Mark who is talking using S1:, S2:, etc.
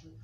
S1: Should-